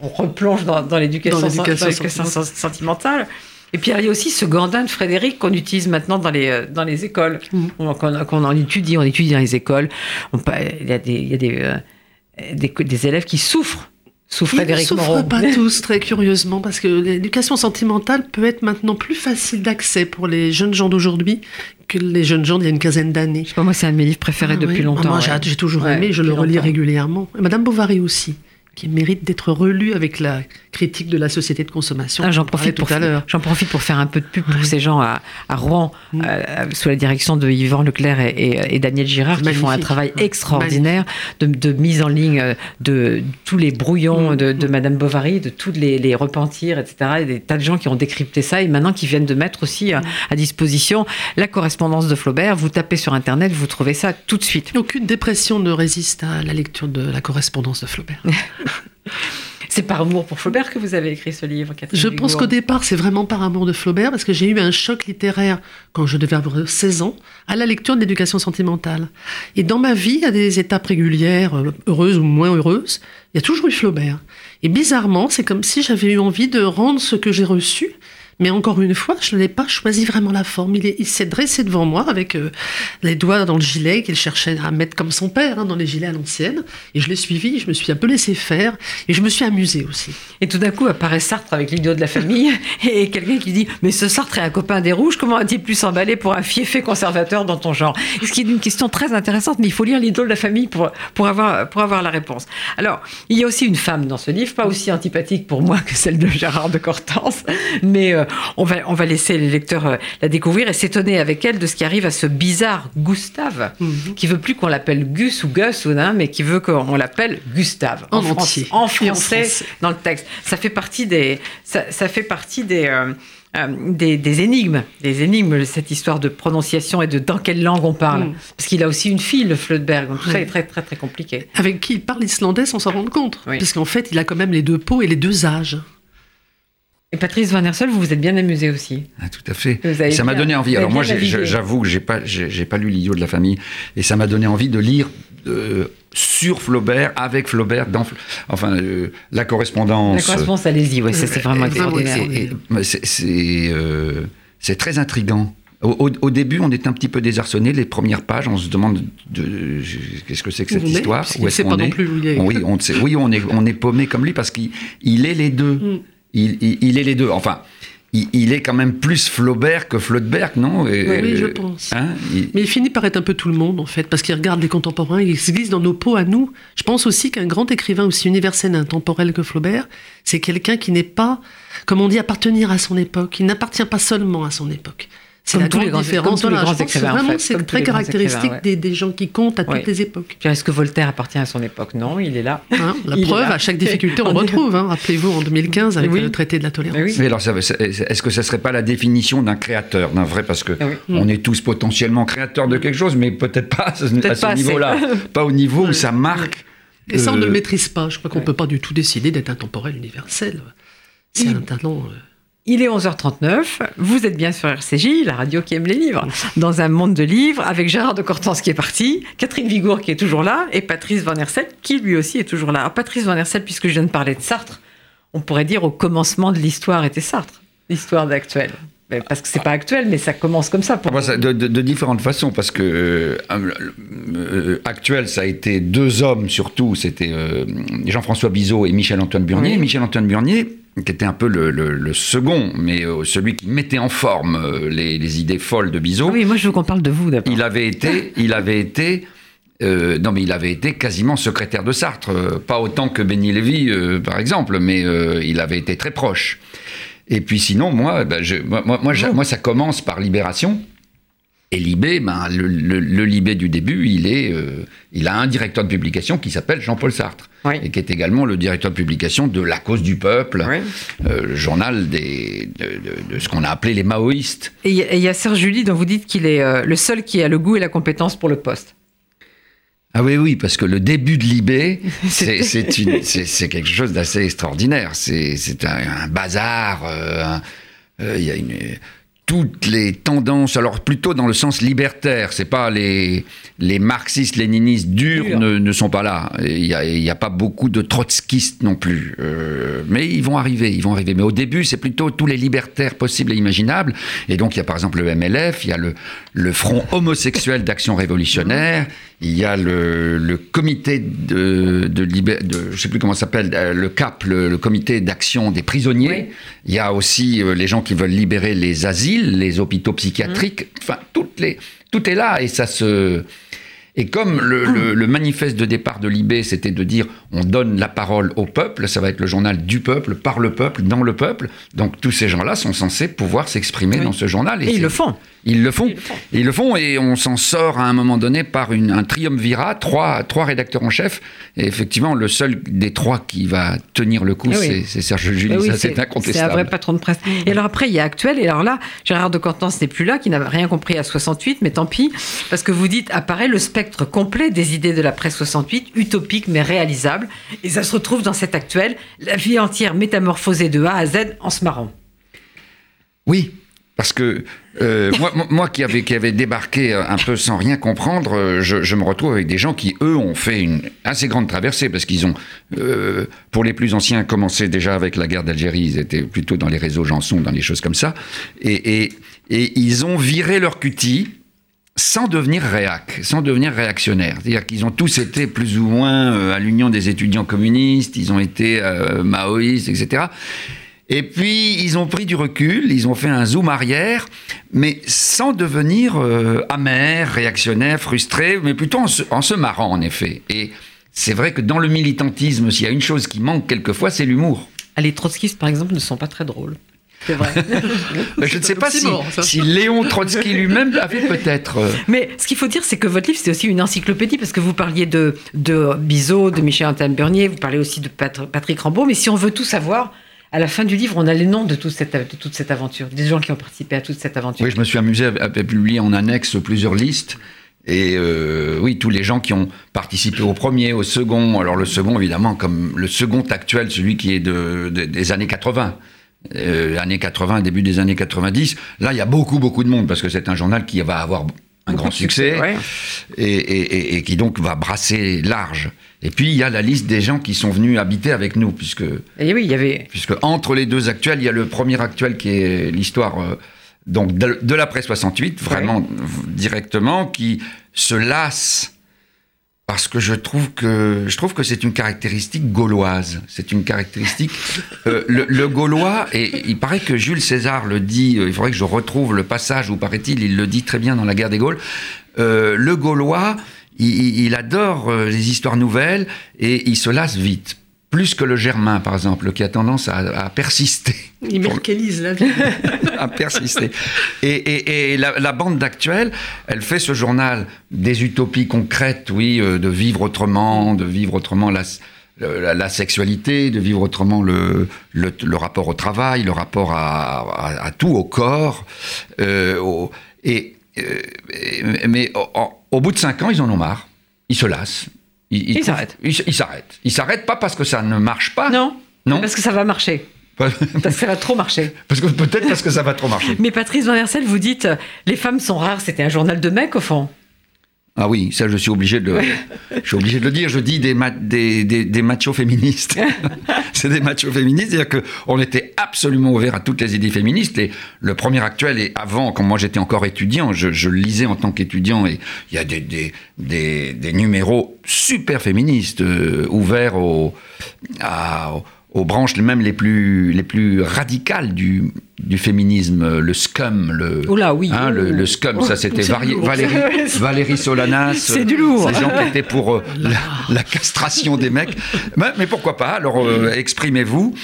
on, on replonge dans, dans l'éducation sentimentale. sentimentale. Et puis il y a aussi ce Gandin de Frédéric qu'on utilise maintenant dans les, euh, dans les écoles, Mm. On- qu'on en étudie, on étudie dans les écoles. On il y a des, il y a des, euh, des, des élèves qui souffrent sous Ils ne souffrent Moreau. pas tous, très curieusement, parce que l'éducation sentimentale peut être maintenant plus facile d'accès pour les jeunes gens d'aujourd'hui que les jeunes gens d'il y a une quinzaine d'années. Moi, c'est un de mes livres préférés Ah depuis oui. longtemps. Ah, moi, ouais. j'ai- toujours Ouais, aimé, je le relis longtemps. régulièrement. Et Madame Bovary aussi, qui mérite d'être relue avec la critique de la société de consommation. Ah, J'en profite, pour, tout à l'heure. j'en profite pour faire un peu de pub pour ces gens à, à Rouen, Mm. euh, sous la direction de Yvan Leclerc et, et- et Daniel Girard, qui font un travail extraordinaire de, de mise en ligne euh, de tous les brouillons Mm. de, de Madame Bovary, de tous les, les repentirs, etc. Et des tas de gens qui ont décrypté ça et maintenant qui viennent de mettre aussi euh, Mm. à disposition la correspondance de Flaubert. Vous tapez sur Internet, vous trouvez ça tout de suite. Aucune dépression ne résiste à la lecture de la correspondance de Flaubert. C'est par amour pour Flaubert que vous avez écrit ce livre, Catherine Je pense qu'au départ, c'est vraiment par amour de Flaubert, parce que j'ai eu un choc littéraire quand je devais avoir 16 ans, à la lecture de l'éducation sentimentale. Et dans ma vie, à des étapes régulières, euh, heureuses ou moins heureuses, il y a toujours eu Flaubert. Et bizarrement, c'est comme si j'avais eu envie de rendre ce que j'ai reçu. Mais encore une fois, je n'ai pas choisi vraiment la forme. Il est- il s'est dressé devant moi avec euh, les doigts dans le gilet qu'il cherchait à mettre comme son père, hein, dans les gilets à l'ancienne. Et je l'ai suivi, je me suis un peu laissé faire. Et je me suis amusée aussi. Et tout d'un coup apparaît Sartre avec l'idiot de la famille et quelqu'un qui dit Mais ce Sartre est un copain des rouges, comment a-t-il pu s'emballer pour un fiefé conservateur dans ton genre? Ce qui est une question très intéressante, mais il faut lire l'idiot de la famille pour, pour, avoir, pour avoir la réponse. Alors, il y a aussi une femme dans ce livre, pas aussi antipathique pour moi que celle de Gérard de Cortance, mais euh, on, va, on va laisser les lecteurs euh, la découvrir et s'étonner avec elle de ce qui arrive à ce bizarre Gustave, Mhm. qui veut plus qu'on l'appelle Gus ou Gus, ou non, mais qui veut qu'on l'appelle Gustave. En entier. en français, français. dans le texte. Ça fait partie des, ça, ça fait partie des, euh, euh, des, des énigmes, des énigmes, cette histoire de prononciation et de dans quelle langue on parle. Mm. Parce qu'il a aussi une fille, le Flödberg, donc tout ça est très, très, très compliqué. avec qui il parle islandais sans s'en rendre compte. Oui. Puisqu'en fait, il a quand même les deux peaux et les deux âges. Et Patrice Van Hersel, vous vous êtes bien amusé aussi. Ah, tout à fait. Ça m'a donné envie. Alors moi, j'avoue que j'ai pas, j'ai pas lu l'idiot de la famille, et ça m'a donné envie de lire euh, sur Flaubert, avec Flaubert, dans, enfin, euh, la correspondance. La correspondance, allez-y, ouais, c'est vraiment extraordinaire. c'est- euh, c'est très intrigant. Au, début, on est un petit peu désarçonné. Les premières pages, on se demande de, qu'est-ce que c'est que cette on est, histoire? Où ne est-ce sait qu'on pas non est? plus où il est. Oui, on, sait- oui, on est, on est paumé comme lui parce qu'il il est les deux. Mm. Il, il- il est les deux. Enfin, il, il est quand même plus Flaubert que Flaubert, non? Et- Oui, oui, je pense. hein, Mais il finit par être un peu tout le monde, en fait, parce qu'il regarde les contemporains, il se glisse dans nos peaux à nous. Je pense aussi qu'un grand écrivain aussi universel et intemporel que Flaubert, c'est quelqu'un qui n'est pas, comme on dit, appartenir à son époque. Il n'appartient pas seulement à son époque. C'est Comme la tous les grande grands- différence. comme tous les vraiment, fait, c'est très caractéristique des, des gens qui comptent à toutes Oui. les époques. Est-ce que Voltaire appartient à son époque? Non, il est là. Hein, la Il preuve, là. à chaque difficulté, on retrouve. hein. Rappelez-vous, en 2015, avec Oui. le traité de la tolérance. Mais oui. Mais alors, est-ce que ça serait pas la définition d'un créateur, d'un vrai? Parce que Ah oui. on est tous potentiellement créateurs de quelque chose, mais peut-être pas à ce, à ce niveau-là, pas au niveau où ça marque. Et ça, on ne euh, le maîtrise pas. Je crois qu'on ne peut pas du tout décider d'être intemporel, universel. C'est un talent. Il est 11h39, vous êtes bien sur RCJ, la radio qui aime les livres, dans un monde de livres, avec Gérard de Cortance qui est parti, Catherine Vigour qui est toujours là, et Patrice Van Hersel qui lui aussi est toujours là. Alors Patrice Van Hersel, puisque je viens de parler de Sartre, on pourrait dire au commencement de l'histoire était Sartre, l'histoire d'actuel. Parce que c'est pas actuel, mais ça commence comme ça pour ça- de, de- de différentes façons, parce que euh, euh, actuel, ça a été deux hommes surtout, c'était euh, Jean-François Bizot et Michel-Antoine Burnier. Oui. Michel-Antoine Burnier, qui était un peu le, le- le second, mais celui qui mettait en forme les, les idées folles de Bizot. Ah Oui, moi je veux qu'on parle de vous d'abord. Il avait été, il avait été, euh, non mais il avait été quasiment secrétaire de Sartre, Euh, pas autant que Béni Lévy euh, par exemple, mais il avait été très proche. Et puis sinon, moi, ben, je- moi, moi, moi, j'a- moi, ça commence par Libération. Et Libé, ben, le, le- le Libé du début, il, est, euh, il a un directeur de publication qui s'appelle Jean-Paul Sartre, Oui. et qui est également le directeur de publication de La Cause du Peuple, Oui. euh, le journal des, de, de- de ce qu'on a appelé les maoïstes. Et il y a- et il y, a Serge Julie dont vous dites qu'il est euh, le seul qui a le goût et la compétence pour le poste. Ah oui, oui, parce que le début de Libé, c'est- quelque chose d'assez extraordinaire. C'est un, un bazar. euh, euh, Il y a une, toutes les tendances, alors plutôt dans le sens libertaire, c'est pas les, les marxistes, léninistes durs ne, ne sont pas là. Il n'y a, il y a pas beaucoup de trotskistes non plus. Euh, mais ils vont arriver, ils vont arriver. Mais au début, c'est plutôt tous les libertaires possibles et imaginables. Et donc, il y a par exemple le MLF, il y a le, le Front homosexuel d'action révolutionnaire, il y a le, le comité de, de, de je sais plus comment ça s'appelle, euh, le CAP, le, le comité d'action des prisonniers. Oui. Il y a aussi euh, les gens qui veulent libérer les asiles, les hôpitaux psychiatriques. Enfin, toutes les, tout est là et ça se. Et comme le, le- le manifeste de départ de Libé, c'était de dire on donne la parole au peuple, ça va être le journal du peuple, par le peuple, dans le peuple. Donc tous ces gens-là sont censés pouvoir s'exprimer Oui. dans ce journal. Et ils le font. Ils le font. Ils le font. Ils le font et on s'en sort à un moment donné par une, un triumvirat, trois, trois rédacteurs en chef. Et effectivement, le seul des trois qui va tenir le coup, oui. c'est- Serge Julie. Oui, ça, c'est C'est un incontestable. vrai patron de presse. Et alors après, il y a Actuel. Et alors là, Gérard de Contenance n'est plus là, qui n'a rien compris à 68, mais tant pis, parce que vous dites apparaît le spectre complet des idées de la presse 68, utopique mais réalisable. Et ça se retrouve dans cet Actuel, la vie entière métamorphosée de A à Z en se marrant. Oui, parce que euh, moi, moi- qui avais, qui avait débarqué euh, un peu sans rien comprendre, euh, je, me retrouve avec des gens qui, eux, ont fait une assez grande traversée, parce qu'ils ont, pour les plus anciens, commencé déjà avec la guerre d'Algérie, ils étaient plutôt dans les réseaux Janson, dans les choses comme ça, et, et, et ils ont viré leur cutie sans devenir réac, sans devenir réactionnaire. C'est-à-dire qu'ils ont tous été plus ou moins euh, à l'Union des étudiants communistes, ils ont été euh, maoïstes, etc. Et puis, ils ont pris du recul, ils ont fait un zoom arrière, mais sans devenir euh, amers, réactionnaires, frustrés, mais plutôt en se, en se marrant, en effet. Et c'est vrai que dans le militantisme, s'il y a une chose qui manque quelquefois, c'est l'humour. Ah, Les trotskistes, par exemple, ne sont pas très drôles. C'est vrai. Mais je ne sais pas si, si Léon Trotsky lui-même avait peut-être... euh, Mais ce qu'il faut dire, c'est que votre livre, c'est aussi une encyclopédie, parce que vous parliez de, de Bizot, de Michel-Antoine Bernier, vous parlez aussi de Pat- Patrick Rambaud, mais si on veut tout savoir, à la fin du livre, on a les noms de toute cette, de toute cette aventure, des gens qui ont participé à toute cette aventure. Oui, je me suis amusé à, à publier en annexe plusieurs listes. Et euh, oui, tous les gens qui ont participé au premier, au second. Alors le second, évidemment, comme le second actuel, celui qui est de, de- des années 80. Euh, années 80, début des années 90. Là, il y a beaucoup, beaucoup de monde parce que c'est un journal qui va avoir un grand succès Ouais. et, et- et- et qui donc va brasser large. Et puis, il y a la liste des gens qui sont venus habiter avec nous, puisque Et oui, il y avait. puisque entre les deux actuels, il y a le premier actuel qui est l'histoire euh, donc de, de l'après 68, vraiment directement, qui se lasse parce que je trouve que c'est une caractéristique gauloise. C'est une caractéristique. euh, le, gaulois et il paraît que Jules César le dit. euh, il faudrait que je retrouve le passage où paraît-il, il le dit très bien dans la guerre des Gaules. Euh, le gaulois, il, adore les histoires nouvelles et il se lasse vite. Plus que le germain, par exemple, qui a tendance à, à persister. Il mercalise la vie. à persister. Et, et- et la, la bande d'actuel, elle fait ce journal des utopies concrètes, oui, euh, de vivre autrement, de vivre autrement la, la, la sexualité, de vivre autrement le, le, le rapport au travail, le rapport à, à- à tout, au corps. euh, au- et, euh, et- mais au bout de cinq ans, ils en ont marre. Ils se lassent. Ils trouvent- s'arrêtent. Ils s- ils s'arrêtent. Ils s'arrêtent pas parce que ça ne marche pas. Non Non. Parce que ça va marcher. Parce que ça va trop marcher. Parce que peut-être parce que ça va trop marcher. Mais Patrice Van Hersel, vous dites, euh, les femmes sont rares, c'était un journal de mecs au fond. Ah oui, ça je suis obligé de, je suis obligé de le dire. Je dis des, ma- des, des, des machos féministes. c'est des machos féministes, c'est-à-dire qu'on était absolument ouvert à toutes les idées féministes. Et le premier actuel, et avant, quand moi j'étais encore étudiant, je, je le lisais en tant qu'étudiant, et il y a des, des, des, des numéros super féministes, euh, ouverts aux, à- aux branches même les plus, les plus radicales du, du féminisme, le scum, le, Oula, oui. Hein, le, le scum, ça c'était. Valérie, Valérie Solanas. C'est du lourd. Ces gens qui étaient pour euh, la, la castration des mecs. Mais, mais pourquoi pas? Alors euh, exprimez-vous.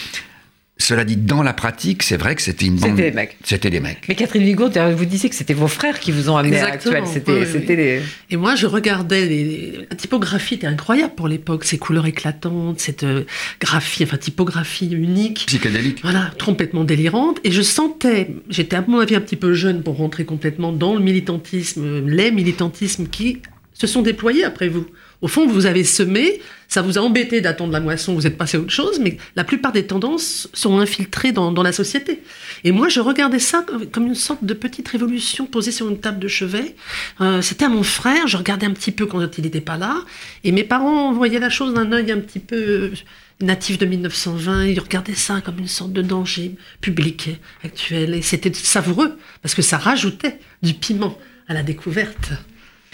Cela dit, dans la pratique, c'est vrai que c'était une bande. C'était des mecs. C'était des mecs. Mais Catherine Vigo, vous disiez que c'était vos frères qui vous ont amené à Exactement, Actuel. C'était oui, oui. c'était les... Et moi, je regardais les... la typographie était incroyable pour l'époque, ces couleurs éclatantes, cette euh, graphie, enfin typographie unique. Psychédélique. Voilà, complètement délirante. Et je sentais, j'étais à mon avis un petit peu jeune pour rentrer complètement dans le militantisme, euh, les militantismes qui se sont déployés après vous. Au fond, vous avez semé, ça vous a embêté d'attendre la moisson, vous êtes passé à autre chose, mais la plupart des tendances sont infiltrées dans, la société. Et moi, je regardais ça comme, une sorte de petite révolution posée sur une table de chevet. Euh, C'était à mon frère, je regardais un petit peu quand il n'était pas là, et mes parents voyaient la chose d'un œil un petit peu natif de 1920, ils regardaient ça comme une sorte de danger public actuel, et c'était savoureux, parce que ça rajoutait du piment à la découverte.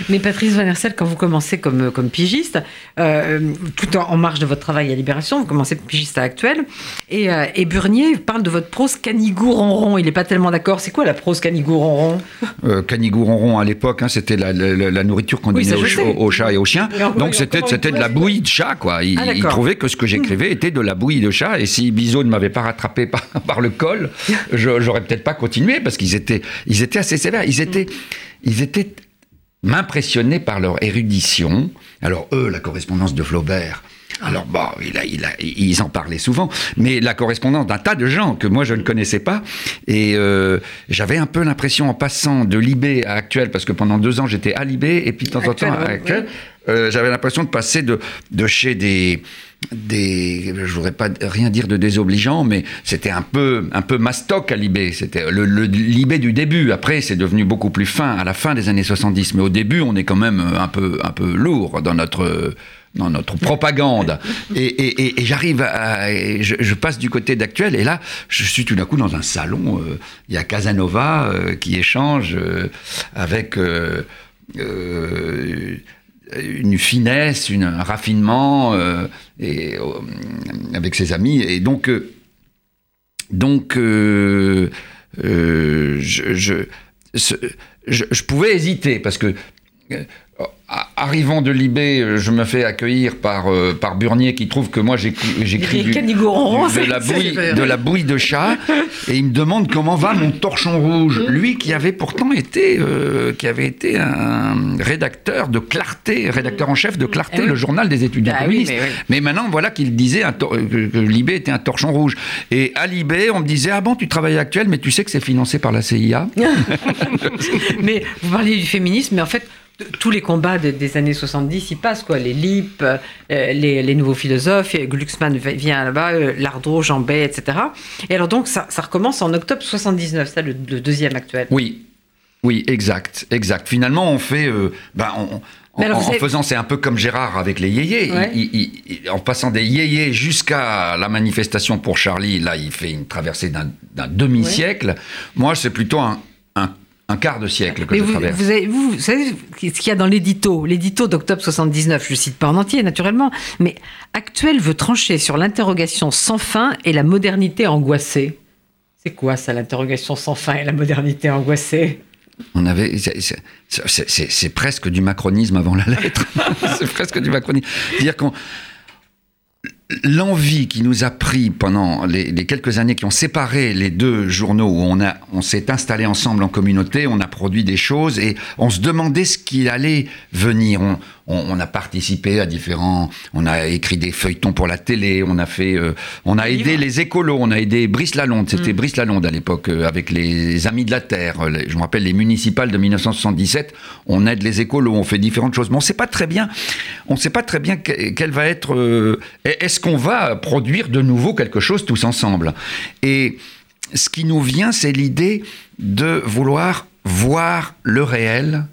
Mais Patrice Van Hersel, quand vous commencez comme, comme pigiste, euh, tout en, en, marge de votre travail à Libération, vous commencez pigiste à Actuel, et, euh, et Burnier parle de votre prose canigou-ronron. Il n'est pas tellement d'accord. C'est quoi la prose canigou-ronron? Euh, Canigou-ronron, à l'époque, hein, c'était la, la, la, nourriture qu'on Oui, donnait aux, chats et aux chiens. Donc c'était de la bouillie de chat, quoi. Il, Ah, il trouvait que ce que j'écrivais était de la bouillie de chat. Et si Bizot ne m'avait pas rattrapé par, par le col, je- j'aurais peut-être pas continué parce qu'ils étaient, ils étaient assez sévères. Ils étaient, ils étaient m'impressionnaient par leur érudition. Alors eux, la correspondance de Flaubert. Alors bon, il a, il a, ils en parlaient souvent, mais la correspondance d'un tas de gens que moi je ne connaissais pas, et euh, j'avais un peu l'impression en passant de Libé à Actuel, parce que pendant deux ans j'étais à Libé et puis de temps en temps à Actuel, euh, j'avais l'impression de passer de, de chez des des je voudrais pas rien dire de désobligeant mais c'était un peu un peu mastoc à Libé. C'était le, le Libé du début. Après c'est devenu beaucoup plus fin à la fin des années 70 mais au début on est quand même un peu un peu lourd dans notre dans notre propagande et, j'arrive à je, passe du côté d'actuel et là je suis tout d'un coup dans un salon euh, il y a Casanova euh, qui échange euh, avec une finesse, un raffinement avec ses amis. Et donc, donc je, pouvais hésiter parce que arrivant de Libé, euh, je me fais accueillir par, euh, par Burnier qui trouve que moi j'écris du- de la c'est- de la bouillie de chat et il me demande comment va mon torchon rouge. Lui qui avait pourtant été euh, qui avait été un rédacteur de Clarté rédacteur en chef de Clarté oui. le journal des étudiants Ah oui, communistes. mais oui. mais maintenant voilà qu'il disait un que, Libé était un torchon rouge. Et à Libé on me disait ah bon tu travailles actuel mais tu sais que c'est financé par la CIA mais vous parliez du féminisme, mais en fait, tous les combats de- des années 70 y passent, quoi. Les LIP, euh, les, les nouveaux philosophes, et Glucksmann vient là-bas, euh, Lardreau, Jambet, etc. Et alors donc, ça, ça recommence en octobre 79, ça, le, le deuxième actuel. Oui, oui, exact, exact. Finalement, on fait, euh, ben, on- en, alors, faisant, c'est un peu comme Gérard avec les yéyés. Ouais. Il- il- il- en passant des yéyés jusqu'à la manifestation pour Charlie, là, il fait une traversée d'un demi-siècle. Moi, c'est plutôt un, un- un quart de siècle que Mais je vous, traverse. vous, avez- vous, vous savez ce qu'il y a dans l'édito L'édito d'octobre 79, je ne cite pas en entier, naturellement, mais Actuel veut trancher sur l'interrogation sans fin et la modernité angoissée. C'est quoi ça, l'interrogation sans fin et la modernité angoissée? On avait, c'est- presque du macronisme avant la lettre. c'est presque du macronisme. C'est-à-dire qu'on l'envie qui nous a pris pendant les, quelques années qui ont séparé les deux journaux où on on s'est installé ensemble en communauté, on a produit des choses et on se demandait ce qui allait venir. On- on a participé à différents, on a écrit des feuilletons pour la télé, on a fait, euh, on a aidé les écolos, on a aidé Brice Lalonde, c'était Brice Lalonde à l'époque euh, avec les Amis de la Terre. euh, les- je me rappelle les municipales de 1977. On aide les écolos, on fait différentes choses, mais on sait pas très bien, on sait pas très bien que- quelle va être. euh, Est-ce qu'on va produire de nouveau quelque chose tous ensemble? Et ce qui nous vient, c'est l'idée de vouloir voir le réel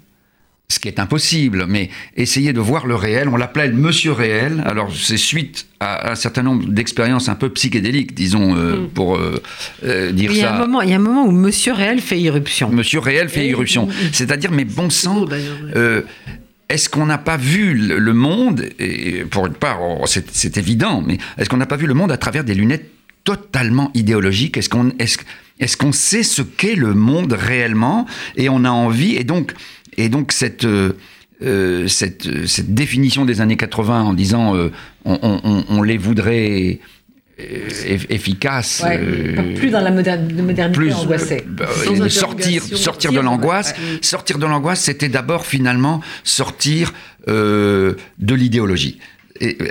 ce qui est impossible, mais essayer de voir le réel, on l'appelle Monsieur Réel, alors c'est suite à un certain nombre d'expériences un peu psychédéliques, disons, euh, pour euh, euh, dire il y, a un ça. moment, il y a un moment où Monsieur Réel fait irruption. Monsieur Réel fait Et- irruption. C'est-à-dire, mais bon sang, est-ce qu'on n'a pas vu le, monde, et pour une part, oh, c'est c'est évident, mais est-ce qu'on n'a pas vu le monde à travers des lunettes totalement idéologiques? Est-ce qu'on est est qu'on sait ce qu'est le monde réellement? Et on a envie, et donc, et donc cette... euh, euh, cette, cette définition des années 80 en disant euh, on, on- on- on les voudrait euh, eff- efficaces, Ouais, euh, plus dans la moderne- modernité plus angoissée. bah, sortir sortir de l'angoisse Ouais. sortir de l'angoisse c'était d'abord finalement sortir euh, de l'idéologie et, euh,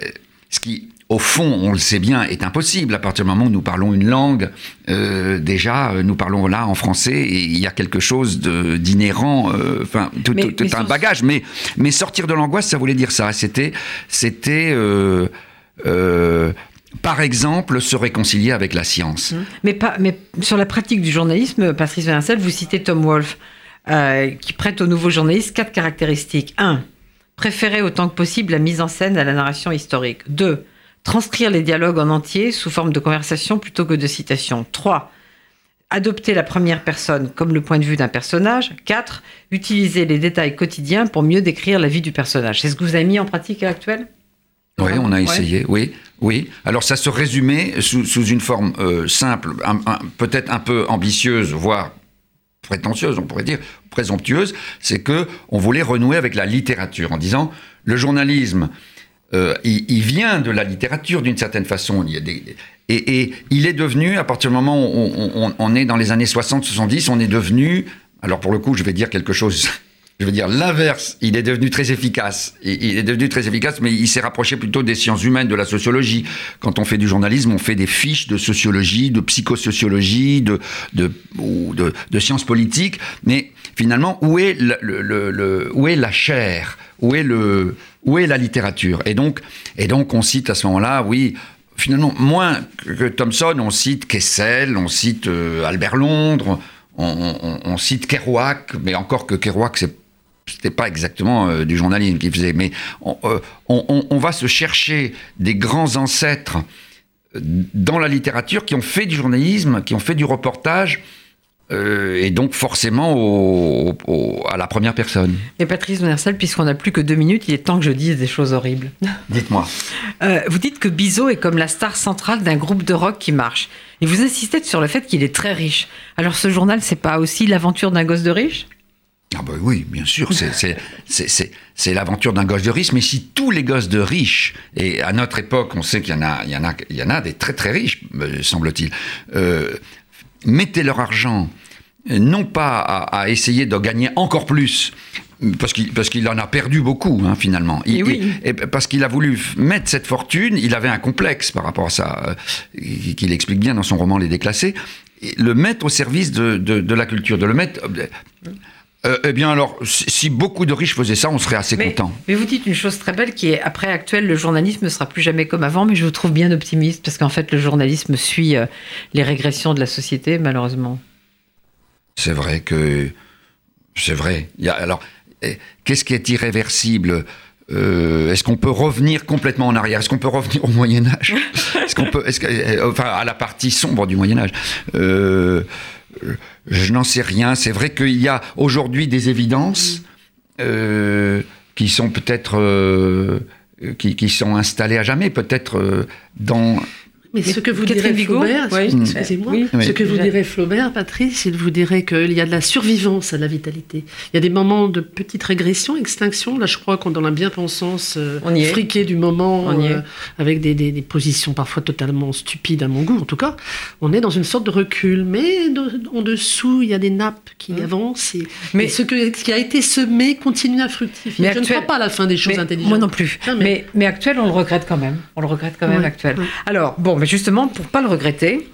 ce qui, au fond, on le sait bien, est impossible à partir du moment où nous parlons une langue. euh, déjà, euh, nous parlons là en français et il y a quelque chose d'inhérent, euh, enfin, tout, tout- tout mais un bagage. Mais, mais sortir de l'angoisse, ça voulait dire ça. C'était, c'était, euh, par exemple, se réconcilier avec la science. Mais, pas, mais sur la pratique du journalisme, Patrice Vincel, vous citez Tom Wolfe, qui prête au nouveau journaliste quatre caractéristiques. 1. Préférer autant que possible la mise en scène à la narration historique. 2. Transcrire les dialogues en entier sous forme de conversation plutôt que de citation. 3. Adopter la première personne comme le point de vue d'un personnage. 4. Utiliser les détails quotidiens pour mieux décrire la vie du personnage. C'est ce que vous avez mis en pratique actuelle Oui, on a Ouais. essayé, oui, oui. Alors ça se résumait sous, sous une forme euh, simple, peut-être un peu ambitieuse, voire prétentieuse, on pourrait dire, présomptueuse, c'est que on voulait renouer avec la littérature en disant le journalisme, euh, il, il vient de la littérature d'une certaine façon. Il y a des- et, et il est devenu, à partir du moment où on, on- on est dans les années 60-70, on est devenu, alors pour le coup, je vais dire quelque chose, je vais dire l'inverse, il est devenu très efficace. Il est devenu très efficace, mais il s'est rapproché plutôt des sciences humaines, de la sociologie. Quand on fait du journalisme, on fait des fiches de sociologie, de psychosociologie, de, de, de, de sciences politiques, mais finalement, où est, le- le- le- où est la chair? Où est, le, où est la littérature? Et donc, et donc, on cite à ce moment-là, oui, finalement, moins que, Thomson, on cite Kessel, on cite euh, Albert Londres, on, cite Kerouac, mais encore que Kerouac, c'est c'était pas exactement euh, du journalisme qu'il faisait, mais on, euh, on- va se chercher des grands ancêtres dans la littérature qui ont fait du journalisme, qui ont fait du reportage, euh, et donc forcément au- au- à la première personne. Mais Patrice Vincel, puisqu'on n'a plus que deux minutes, il est temps que je dise des choses horribles. Dites-moi. Euh, vous dites que Bizot est comme la star centrale d'un groupe de rock qui marche. Et vous insistez sur le fait qu'il est très riche. Alors ce journal, c'est pas aussi l'aventure d'un gosse de riche? Ah bah oui, bien sûr, c'est- l'aventure d'un gosse de riche, mais si tous les gosses de riches, et à notre époque, on sait qu'il y en a, il y en a, il y en a des très très riches, me semble-t-il, euh, mettaient leur argent euh, non pas à, à essayer de gagner encore plus, parce qu'il parce qu'il en a perdu beaucoup hein, finalement. Il- Et oui. il- et parce qu'il a voulu mettre cette fortune, il avait un complexe par rapport à ça, euh, qu'il explique bien dans son roman Les Déclassés, et le mettre au service de, de- de la culture, de le mettre... Euh, eh bien alors, si, beaucoup de riches faisaient ça, on serait assez mais, content. mais vous dites une chose très belle qui est après actuel, le journalisme ne sera plus jamais comme avant, mais je vous trouve bien optimiste parce qu'en fait le journalisme suit euh, les régressions de la société malheureusement. C'est vrai que... C'est vrai. Il y a, alors, eh, qu'est-ce qui est irréversible Euh, Est-ce qu'on peut revenir complètement en arrière? Est-ce qu'on peut revenir au Moyen Âge? Est-ce qu'on peut, que, eh, enfin, à la partie sombre du Moyen Âge? Euh, Je n'en sais rien. C'est vrai qu'il y a aujourd'hui des évidences euh, qui sont peut-être euh, qui, sont installées à jamais, peut-être euh, dans Mais ce que vous Catherine direz Flaubert, oui. excusez-moi, Oui. ce que vous direz Flaubert, Patrice, il vous dirait qu'il y a de la survivance à la vitalité. Il y a des moments de petite régression, extinction. Là, je crois qu'on dans la bien-pensance euh, On y est. friquée du moment, On y est. euh, avec des, des- des positions parfois totalement stupides à mon goût, en tout cas. On est dans une sorte de recul, mais de- en dessous, il y a des nappes qui avancent. Et, Mmh. Mais- et ce, que, ce qui a été semé continue à fructifier. Mais je ne actuel- crois pas à la fin des choses Mais intelligentes. Moi non plus. Jamais. Mais, mais actuel, on le regrette quand même. On le regrette quand même Ouais, actuel. ouais. Alors, bon, justement, pour pas le regretter,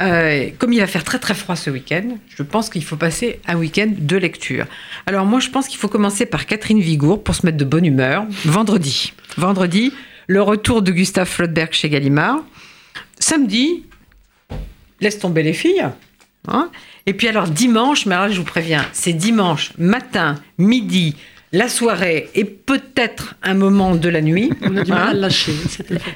euh, comme il va faire très très froid ce week-end, je pense qu'il faut passer un week-end de lecture. Alors moi, je pense qu'il faut commencer par Catherine Vigour pour se mettre de bonne humeur. Vendredi. Vendredi, le retour de Gustave Flottberg chez Gallimard. Samedi, laisse tomber les filles. Hein et puis alors dimanche, mais là, je vous préviens, c'est dimanche matin, midi, la soirée et peut-être un moment de la nuit. On a du mal Hein à le lâcher.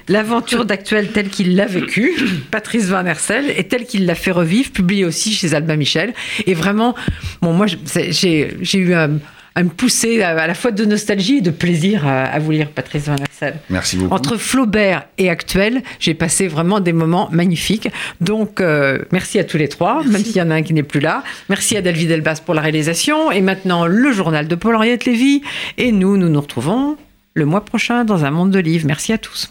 L'aventure d'actuel telle qu'il l'a vécue, Patrice Van Hersel, et telle qu'il l'a fait revivre, publié aussi chez Albin Michel. Et vraiment, bon, moi, j'ai eu un, à me pousser à, à la fois de nostalgie et de plaisir à, à vous lire, Patrice Van Hersel. Merci beaucoup. Entre Flaubert et Actuel, j'ai passé vraiment des moments magnifiques. Donc, euh, merci à tous les trois, même s'il y en a un qui n'est plus là. Merci à David Elbas pour la réalisation. Et maintenant, le journal de Paul-Henriette Lévy. Et nous, nous nous retrouvons le mois prochain dans un monde de livres. Merci à tous.